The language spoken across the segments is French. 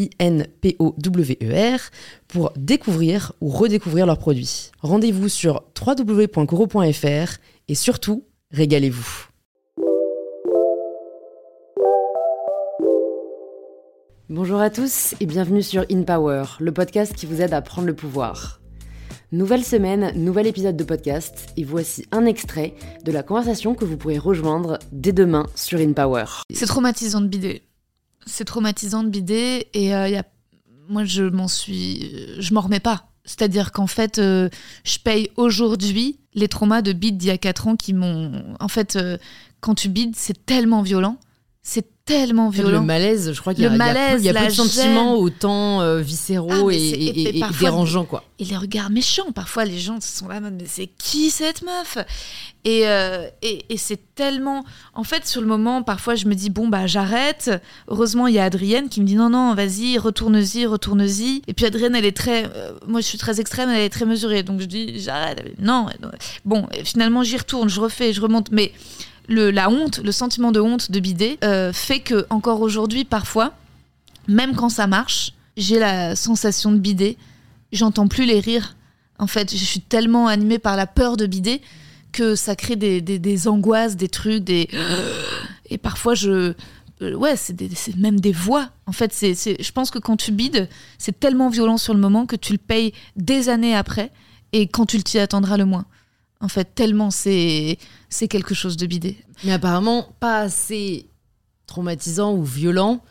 I-N-P-O-W-E-R, pour découvrir ou redécouvrir leurs produits. Rendez-vous sur www.coro.fr et surtout, régalez-vous. Bonjour à tous et bienvenue sur In Power, le podcast qui vous aide à prendre le pouvoir. Nouvelle semaine, nouvel épisode de podcast et voici un extrait de la conversation que vous pourrez rejoindre dès demain sur In Power. C'est traumatisant de bider. C'est traumatisant de bider et euh, y moi je m'en suis, je m'en remets pas. C'est-à-dire qu'en fait, euh, je paye aujourd'hui les traumas de bide d'il y a 4 ans qui m'ont. En fait, euh, quand tu bides, c'est tellement violent. C'est tellement violent. Le malaise, je crois qu'il y a, Le il y a malaise, peu, il y a peu la de sentiments autant euh, viscéraux Ah, et, et- dérangeants, quoi. Et les regards méchants. Parfois, les gens sont là, mais c'est qui cette meuf? Et, euh, et, et c'est tellement. En fait, sur le moment, parfois, je me dis, bon, bah, j'arrête. Heureusement, il y a Adrienne qui me dit, non, non, vas-y, retourne-y, retourne-y. Et puis, Adrienne, elle est très. euh, moi, je suis très extrême, elle est très mesurée. Donc, je dis, j'arrête. Dit, Non. Bon, finalement, j'y retourne, je refais, je remonte. Mais le, la honte, le sentiment de honte de bider, euh, fait que, encore aujourd'hui, parfois, même quand ça marche, j'ai la sensation de bider. J'entends plus les rires. En fait, je suis tellement animée par la peur de bider que ça crée des, des- angoisses, des trucs, des. Et parfois, je. euh, Ouais, c'est même des voix. En fait, c'est- je pense que quand tu bides, c'est tellement violent sur le moment que tu le payes des années après et quand tu t'y attendras le moins. En fait, tellement c'est, c'est quelque chose de bider. Mais apparemment, pas assez traumatisant ou violent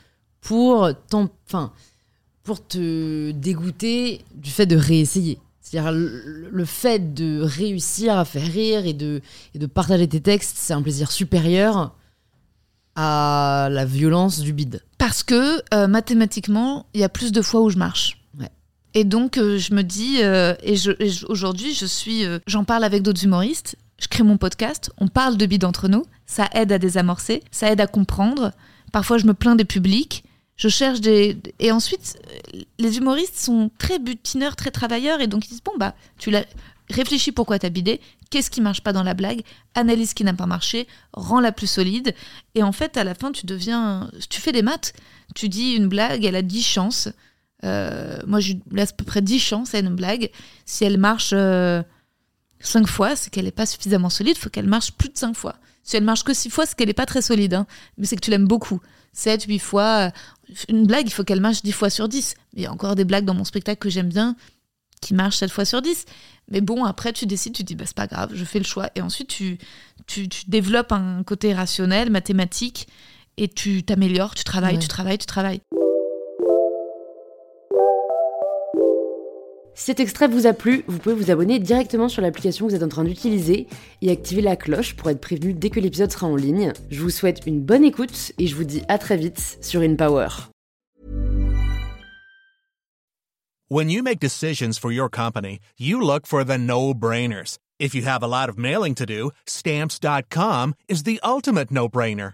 pour, t'en- enfin, pour te dégoûter du fait de réessayer. C'est-à-dire le, le fait de réussir à faire rire et de, et de partager tes textes, c'est un plaisir supérieur à la violence du bide. Parce que euh, mathématiquement, il y a plus de fois où je marche. Et donc, euh, je me dis, euh, et, aujourd'hui, je suis, euh, j'en parle avec d'autres humoristes, je crée mon podcast, on parle de bide entre nous, ça aide à désamorcer, ça aide à comprendre. Parfois, je me plains des publics, je cherche des. Et ensuite, les humoristes sont très butineurs, très travailleurs, et donc ils disent, bon, bah, tu l'as. Réfléchis pourquoi t'as bidé, qu'est-ce qui marche pas dans la blague, analyse ce qui n'a pas marché, rends-la plus solide, et en fait, à la fin, tu deviens. Tu fais des maths. Tu dis une blague, elle a 10 chances. Euh, moi, je lui laisse à peu près 10 chances à une blague. Si elle marche 5 fois, c'est qu'elle n'est pas suffisamment solide. Il faut qu'elle marche plus de 5 fois. Si elle marche que 6 fois, c'est qu'elle n'est pas très solide. hein. Mais c'est que tu l'aimes beaucoup. 7, 8 fois. euh, Une blague, il faut qu'elle marche 10 fois sur 10. Il y a encore des blagues dans mon spectacle que j'aime bien qui marchent 7 fois sur 10. Mais bon, après, tu décides, tu dis, bah, c'est pas grave, je fais le choix. Et ensuite, tu, tu, tu développes un côté rationnel, mathématique, et tu t'améliores, tu travailles, Ouais. tu travailles, tu travailles. Si cet extrait vous a plu, vous pouvez vous abonner directement sur l'application que vous êtes en train d'utiliser et activer la cloche pour être prévenu dès que l'épisode sera en ligne. Je vous souhaite une bonne écoute et je vous dis à très vite sur InPower. When you make decisions for your company, you look for the no-brainers. If you have a lot of mailing to do, stamps.com is the ultimate no-brainer.